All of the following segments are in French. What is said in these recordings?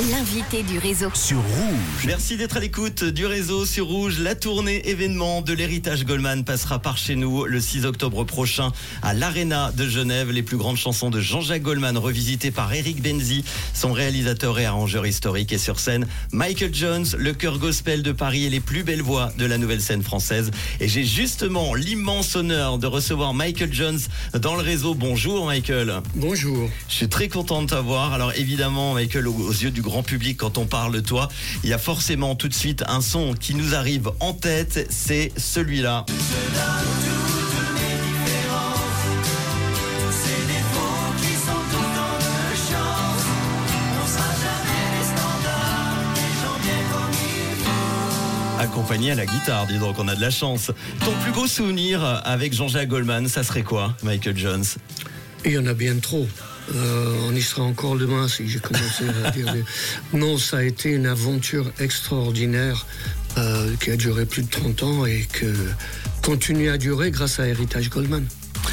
L'invité du réseau. sur Rouge. Merci d'être à l'écoute du réseau sur Rouge. La tournée événement de l'héritage Goldman passera par chez nous le 6 octobre prochain à l'Arena de Genève. Les plus grandes chansons de Jean-Jacques Goldman revisitées par Eric Benzi, son réalisateur et arrangeur historique. Et sur scène, Michael Jones, le chœur gospel de Paris et les plus belles voix de la nouvelle scène française. Et j'ai justement l'immense honneur de recevoir Michael Jones dans le réseau. Bonjour Michael. Bonjour. Je suis très content de t'avoir. Alors évidemment, Michael, aux, aux yeux du grand public, quand on parle de toi, il y a forcément tout de suite un son qui nous arrive en tête. C'est celui-là. Accompagné à la guitare, dis donc, on a de la chance. Ton plus beau souvenir avec Jean-Jacques Goldman, ça serait quoi, Michael Jones? Il y en a bien trop. Euh, on y sera encore demain si j'ai commencé à dire. des- Non, ça a été une aventure extraordinaire euh, qui a duré plus de 30 ans et que continue à durer grâce à Héritage Goldman.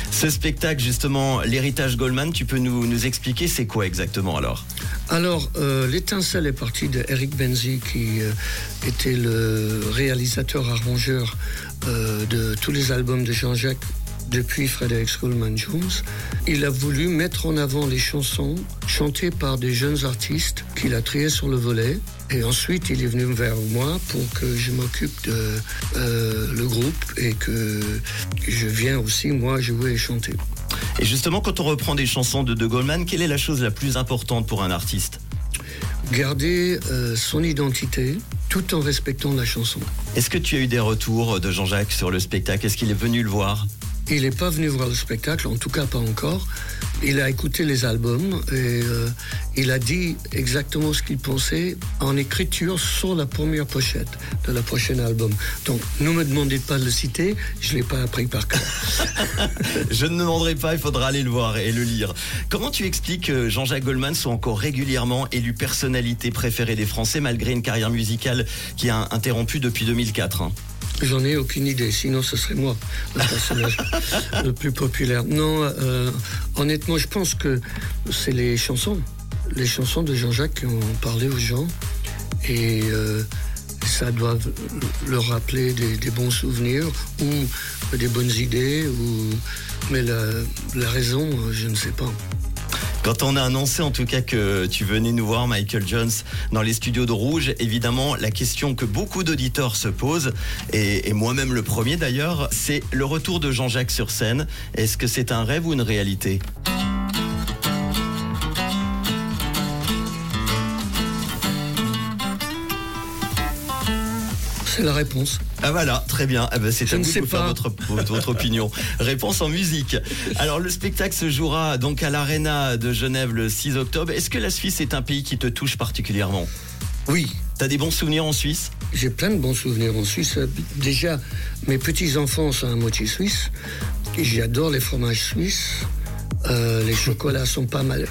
Ce spectacle, justement, l'héritage Goldman, tu peux nous, nous expliquer c'est quoi exactement alors? Alors, euh, l'étincelle est partie de Eric Benzi, qui euh, était le réalisateur-arrangeur euh, de tous les albums de Jean-Jacques depuis Frédéric Goldman Jones. Il a voulu mettre en avant les chansons chantées par des jeunes artistes qu'il a triés sur le volet. Et ensuite, il est venu vers moi pour que je m'occupe de euh, le groupe et que je viens aussi, moi, jouer et chanter. Et justement, quand on reprend des chansons de De Goldman, quelle est la chose la plus importante pour un artiste? Garder euh, son identité tout en respectant la chanson. Est-ce que tu as eu des retours de Jean-Jacques sur le spectacle? Est-ce qu'il est venu le voir? Il n'est pas venu voir le spectacle, en tout cas pas encore. Il a écouté les albums et euh, il a dit exactement ce qu'il pensait en écriture sur la première pochette de la prochaine album. Donc, ne me demandez pas de le citer, je ne l'ai pas appris par cœur. Je ne demanderai pas, il faudra aller le voir et le lire. Comment tu expliques que Jean-Jacques Goldman soit encore régulièrement élu personnalité préférée des Français malgré une carrière musicale qui a interrompu depuis 2004 hein? J'en ai aucune idée, sinon ce serait moi, le personnage le plus populaire. Non, euh, honnêtement, je pense que c'est les chansons. Les chansons de Jean-Jacques qui ont parlé aux gens. Et euh, ça doit leur rappeler des, des bons souvenirs ou des bonnes idées. Ou... Mais la, la raison, euh, je ne sais pas. Quand on a annoncé en tout cas que tu venais nous voir, Michael Jones, dans les studios de Rouge, évidemment, la question que beaucoup d'auditeurs se posent, et, moi-même le premier d'ailleurs, c'est le retour de Jean-Jacques sur scène. Est-ce que c'est un rêve ou une réalité? C'est la réponse. Ah voilà, très bien. Ah ben, c'est Je à vous de faire pas. votre, votre, opinion. Réponse en musique. Alors le spectacle se jouera donc à l'Arena de Genève le 6 octobre. Est-ce que la Suisse est un pays qui te touche particulièrement? Oui, T'as des bons souvenirs en Suisse? J'ai plein de bons souvenirs en Suisse. Déjà, mes petits-enfants sont à moitié suisses. J'adore les fromages suisses. Euh, les chocolats sont pas mal.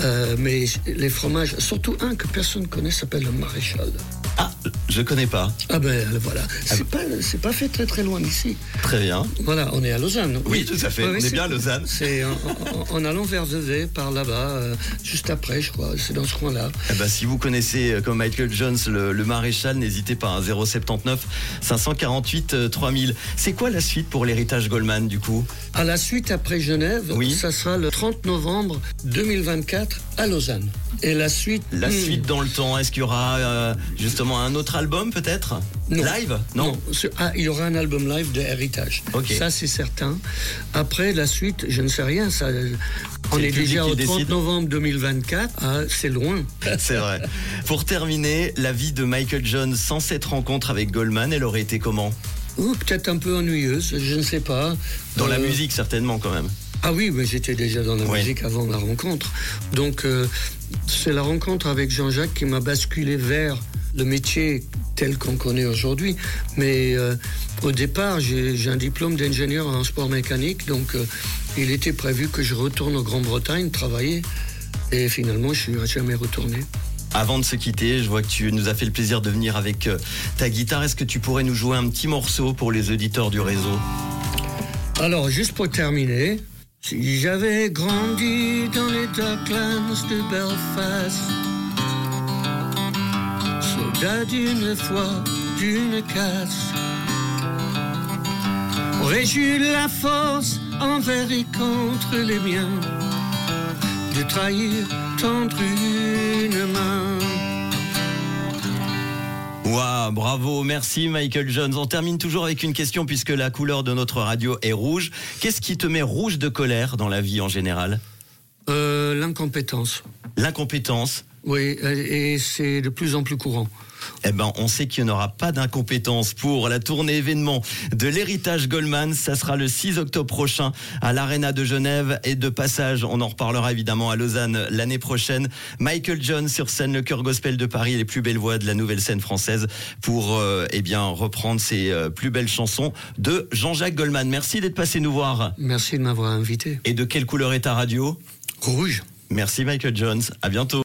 Euh, mais les fromages, surtout un que personne ne connaît, s'appelle le maréchal. Ah, je connais pas. Ah ben voilà, c'est pas, c'est pas fait très très loin d'ici. Très bien. Voilà, on est à Lausanne. Oui, tout à fait. On est bien à Lausanne. C'est en, en- en allant vers Vevey, par là-bas, euh, juste après, je crois. C'est dans ce coin-là. Eh ben, si vous connaissez euh, comme Michael Jones le, le maréchal, n'hésitez pas. hein, 079 548 euh, 3000. C'est quoi la suite pour l'héritage Goldman du coup? À la suite, après Genève, Oui. ça sera le 30 novembre 2024 à Lausanne. Et la suite. La hmm, suite dans le temps, est-ce qu'il y aura euh, justement un autre album peut-être Non. Live? Non. ah, il y aura un album live de Héritage. Ok. Ça, c'est certain. Après, la suite, je ne sais rien. Ça, on est déjà au 30 décide. novembre 2024. Ah, c'est loin. C'est vrai. Pour terminer, la vie de Michael Jones sans cette rencontre avec Goldman, elle aurait été comment? Ou peut-être un peu ennuyeuse, je ne sais pas. Dans la Euh, musique certainement quand même. Ah oui, mais j'étais déjà dans la Ouais. musique avant la rencontre. Donc, euh, c'est la rencontre avec Jean-Jacques qui m'a basculé vers le métier tel qu'on connaît aujourd'hui. Mais euh, au départ, j'ai un diplôme d'ingénieur en sport mécanique, donc euh, il était prévu que je retourne en Grande-Bretagne travailler. Et finalement, je suis jamais retourné. Avant de se quitter, je vois que tu nous as fait le plaisir de venir avec euh, ta guitare. Est-ce que tu pourrais nous jouer un petit morceau pour les auditeurs du réseau? Alors, juste pour terminer, si j'avais grandi dans les Docklands de Belfast, d'une foi, d'une casse. Aurais-je eu la force envers et contre les miens de trahir tendre une main Waouh, bravo, merci Michael Jones. On termine toujours avec une question puisque la couleur de notre radio est rouge. Qu'est-ce qui te met rouge de colère dans la vie en général? Euh, L'incompétence. L'incompétence Oui, et c'est de plus en plus courant eh ben, on sait qu'il n'y aura pas d'incompétence pour la tournée événement de l'héritage Goldman. Ça sera le 6 octobre prochain à l'Arena de Genève et de passage. On en reparlera évidemment à Lausanne l'année prochaine. Michael John sur scène, le cœur gospel de Paris, les plus belles voix de la nouvelle scène française pour, euh, eh bien, reprendre ses euh, plus belles chansons de Jean-Jacques Goldman. Merci d'être passé nous voir. Merci de m'avoir invité. Et de quelle couleur est ta radio? Rouge. Merci Michael Jones. À bientôt.